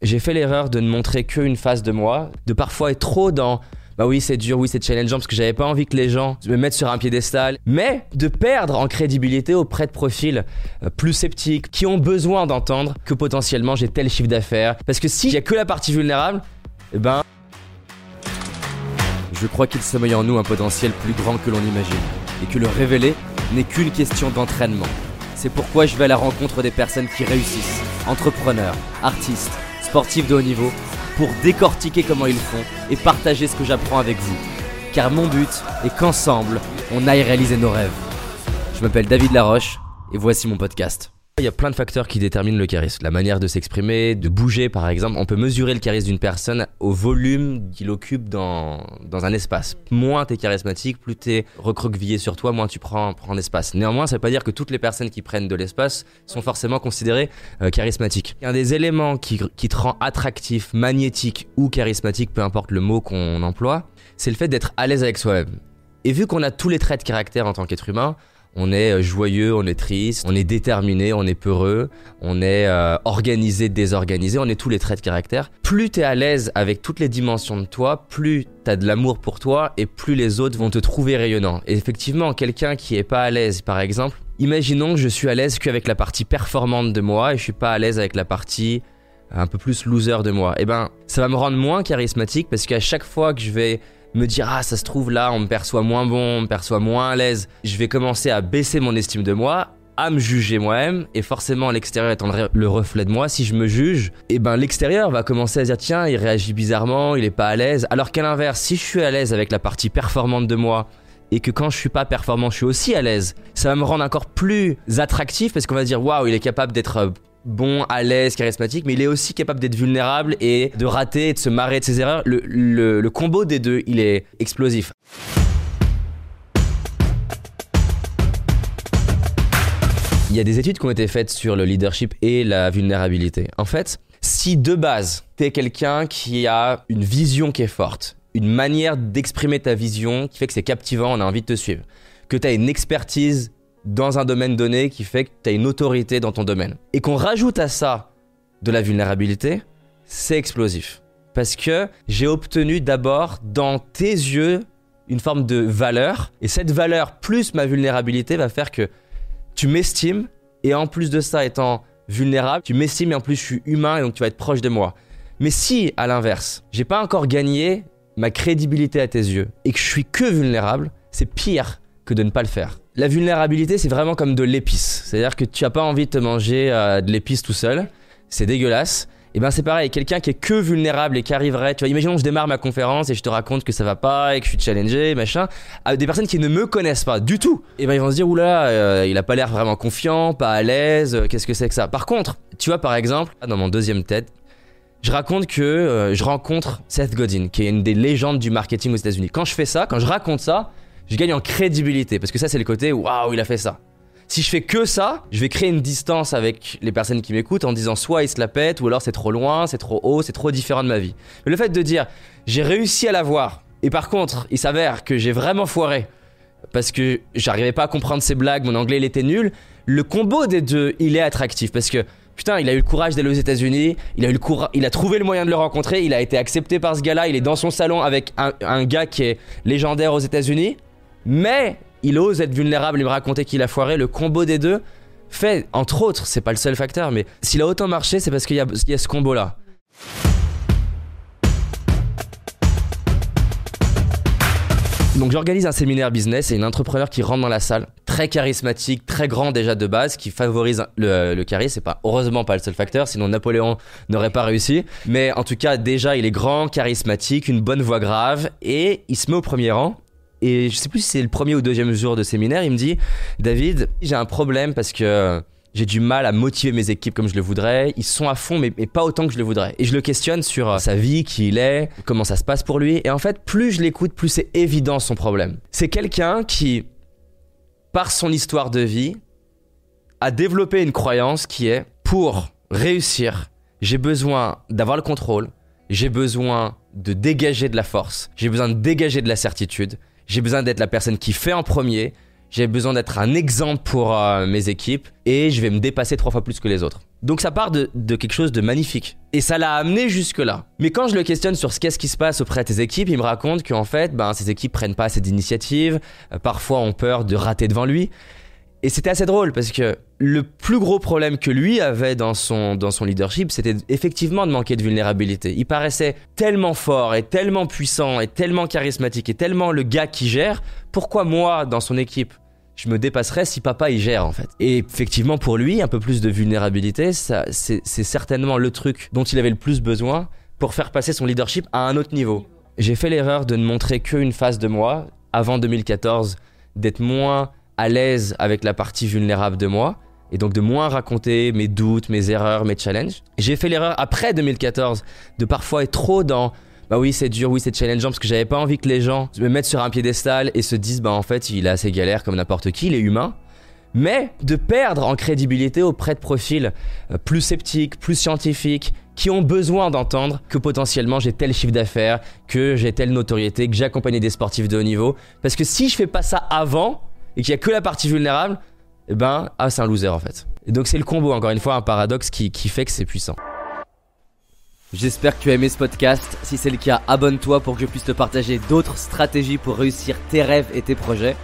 J'ai fait l'erreur de ne montrer qu'une face de moi, de parfois être trop dans bah oui, c'est dur, oui, c'est challengeant parce que j'avais pas envie que les gens me mettent sur un piédestal, mais de perdre en crédibilité auprès de profils euh, plus sceptiques qui ont besoin d'entendre que potentiellement j'ai tel chiffre d'affaires. Parce que si j'ai que la partie vulnérable, eh ben. Je crois qu'il sommeille en nous un potentiel plus grand que l'on imagine, et que le révéler n'est qu'une question d'entraînement. C'est pourquoi je vais à la rencontre des personnes qui réussissent, entrepreneurs, artistes, sportifs de haut niveau pour décortiquer comment ils font et partager ce que j'apprends avec vous. Car mon but est qu'ensemble, on aille réaliser nos rêves. Je m'appelle David Laroche et voici mon podcast. Il y a plein de facteurs qui déterminent le charisme. La manière de s'exprimer, de bouger par exemple. On peut mesurer le charisme d'une personne au volume qu'il occupe dans, dans un espace. Moins t'es charismatique, plus t'es recroquevillé sur toi, moins tu prends, prends d'espace. Néanmoins, ça veut pas dire que toutes les personnes qui prennent de l'espace sont forcément considérées euh, charismatiques. Un des éléments qui, qui te rend attractif, magnétique ou charismatique, peu importe le mot qu'on emploie, c'est le fait d'être à l'aise avec soi-même. Et vu qu'on a tous les traits de caractère en tant qu'être humain, on est euh, joyeux, on est triste, on est déterminé, on est peureux, on est euh, organisé, désorganisé, on est tous les traits de caractère. Plus tu es à l'aise avec toutes les dimensions de toi, plus tu as de l'amour pour toi et plus les autres vont te trouver rayonnant. Et effectivement, quelqu'un qui est pas à l'aise, par exemple, imaginons que je suis à l'aise qu'avec la partie performante de moi et je suis pas à l'aise avec la partie un peu plus loser de moi. Eh ben, ça va me rendre moins charismatique parce qu'à chaque fois que je vais me dire ah ça se trouve là on me perçoit moins bon, on me perçoit moins à l'aise, je vais commencer à baisser mon estime de moi, à me juger moi-même et forcément l'extérieur étant le reflet de moi, si je me juge, et eh ben l'extérieur va commencer à dire tiens il réagit bizarrement, il est pas à l'aise, alors qu'à l'inverse si je suis à l'aise avec la partie performante de moi et que quand je suis pas performant, je suis aussi à l'aise. Ça va me rendre encore plus attractif parce qu'on va dire waouh, il est capable d'être euh, bon, à l'aise, charismatique, mais il est aussi capable d'être vulnérable et de rater et de se marrer de ses erreurs. Le, combo des deux, il est explosif. Il y a des études qui ont été faites sur le leadership et la vulnérabilité. En fait, si de base, tu es quelqu'un qui a une vision qui est forte, une manière d'exprimer ta vision qui fait que c'est captivant, on a envie de te suivre, que tu as une expertise dans un domaine donné qui fait que tu as une autorité dans ton domaine. Et qu'on rajoute à ça de la vulnérabilité, c'est explosif. Parce que j'ai obtenu d'abord dans tes yeux une forme de valeur. Et cette valeur plus ma vulnérabilité va faire que tu m'estimes. Et en plus de ça, étant vulnérable, tu m'estimes et en plus je suis humain et donc tu vas être proche de moi. Mais si, à l'inverse, j'ai pas encore gagné ma crédibilité à tes yeux et que je suis que vulnérable, c'est pire que de ne pas le faire. La vulnérabilité, c'est vraiment comme de l'épice. C'est-à-dire que tu n'as pas envie de te manger euh, de l'épice tout seul. C'est dégueulasse. Et ben c'est pareil, quelqu'un qui est que vulnérable et qui arriverait, tu vois, imaginons que je démarre ma conférence et je te raconte que ça va pas et que je suis challengé, machin, à des personnes qui ne me connaissent pas du tout. Et ben ils vont se dire oula, euh, il a pas l'air vraiment confiant, pas à l'aise, euh, qu'est-ce que c'est que ça? Par contre, tu vois par exemple, dans mon deuxième tête, je raconte que je rencontre Seth Godin, qui est une des légendes du marketing aux États-Unis. Quand je fais ça, quand je raconte ça, je gagne en crédibilité parce que ça c'est le côté waouh il a fait ça. Si je fais que ça, je vais créer une distance avec les personnes qui m'écoutent en disant soit il se la pète ou alors c'est trop loin, c'est trop haut, c'est trop différent de ma vie. Le fait de dire j'ai réussi à l'avoir et par contre il s'avère que j'ai vraiment foiré parce que j'arrivais pas à comprendre ses blagues, mon anglais il était nul, le combo des deux il est attractif parce que Putain, il a eu le courage d'aller aux États-Unis, il a eu le il a trouvé le moyen de le rencontrer, il a été accepté par ce gars-là, il est dans son salon avec un gars qui est légendaire aux États-Unis mais il ose être vulnérable et me raconter qu'il a foiré. Le combo des deux fait, entre autres, c'est pas le seul facteur, mais s'il a autant marché, c'est parce qu'il y, a ce combo-là. Donc j'organise un séminaire business et une entrepreneur qui rentre dans la salle, très charismatique, très grand déjà de base, qui favorise le, le charisme. C'est pas heureusement pas le seul facteur, sinon Napoléon n'aurait pas réussi. Mais en tout cas déjà il est grand, charismatique, une bonne voix grave et il se met au premier rang et je sais plus si c'est le premier ou deuxième jour de séminaire, il me dit David, j'ai un problème parce que j'ai du mal à motiver mes équipes comme je le voudrais. Ils sont à fond, mais, pas autant que je le voudrais. Et je le questionne sur euh, sa vie, qui il est, comment ça se passe pour lui. Et en fait, plus je l'écoute, plus c'est évident son problème. C'est quelqu'un qui, par son histoire de vie, a développé une croyance qui est pour réussir, j'ai besoin d'avoir le contrôle, j'ai besoin de dégager de la force, j'ai besoin de dégager de la certitude, j'ai besoin d'être la personne qui fait en premier. j'ai besoin d'être un exemple pour euh, mes équipes et je vais me dépasser trois fois plus que les autres. Donc ça part de, quelque chose de magnifique. Et ça l'a amené jusque-là. Mais quand je le questionne sur ce qu'est-ce qui se passe auprès de tes équipes, il me raconte qu'en fait, ben, ces équipes prennent pas assez d'initiatives, euh, parfois ont peur de rater devant lui. Et c'était assez drôle parce que le plus gros problème que lui avait dans son, dans son leadership, c'était effectivement de manquer de vulnérabilité. Il paraissait tellement fort et tellement puissant et tellement charismatique et tellement le gars qui gère. Pourquoi moi, dans son équipe, je me dépasserais si papa y gère en fait? Et effectivement pour lui, un peu plus de vulnérabilité, c'est certainement le truc dont il avait le plus besoin pour faire passer son leadership à un autre niveau. J'ai fait l'erreur de ne montrer qu'une face de moi avant 2014, d'être moins à l'aise avec la partie vulnérable de moi et donc de moins raconter mes doutes, mes erreurs, mes challenges. J'ai fait l'erreur après 2014 de parfois être trop dans bah oui c'est dur, oui c'est challengeant parce que j'avais pas envie que les gens me mettent sur un piédestal et se disent bah en fait il a assez galère comme n'importe qui, il est humain. Mais de perdre en crédibilité auprès de profils euh, plus sceptiques, plus scientifiques, qui ont besoin d'entendre que potentiellement j'ai tel chiffre d'affaires, que j'ai telle notoriété, que j'ai accompagné des sportifs de haut niveau. Parce que si je fais pas ça avant, et qu'il y a que la partie vulnérable, eh ben, ah, c'est un loser en fait. Et donc c'est le combo, encore une fois, un paradoxe qui, qui fait que c'est puissant. J'espère que tu as aimé ce podcast. Si c'est le cas, abonne-toi pour que je puisse te partager d'autres stratégies pour réussir tes rêves et tes projets.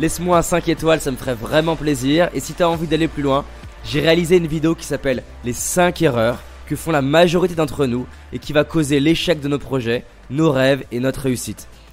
Laisse-moi un 5 étoiles, ça me ferait vraiment plaisir. Et si tu as envie d'aller plus loin, j'ai réalisé une vidéo qui s'appelle Les 5 erreurs que font la majorité d'entre nous et qui va causer l'échec de nos projets, nos rêves et notre réussite.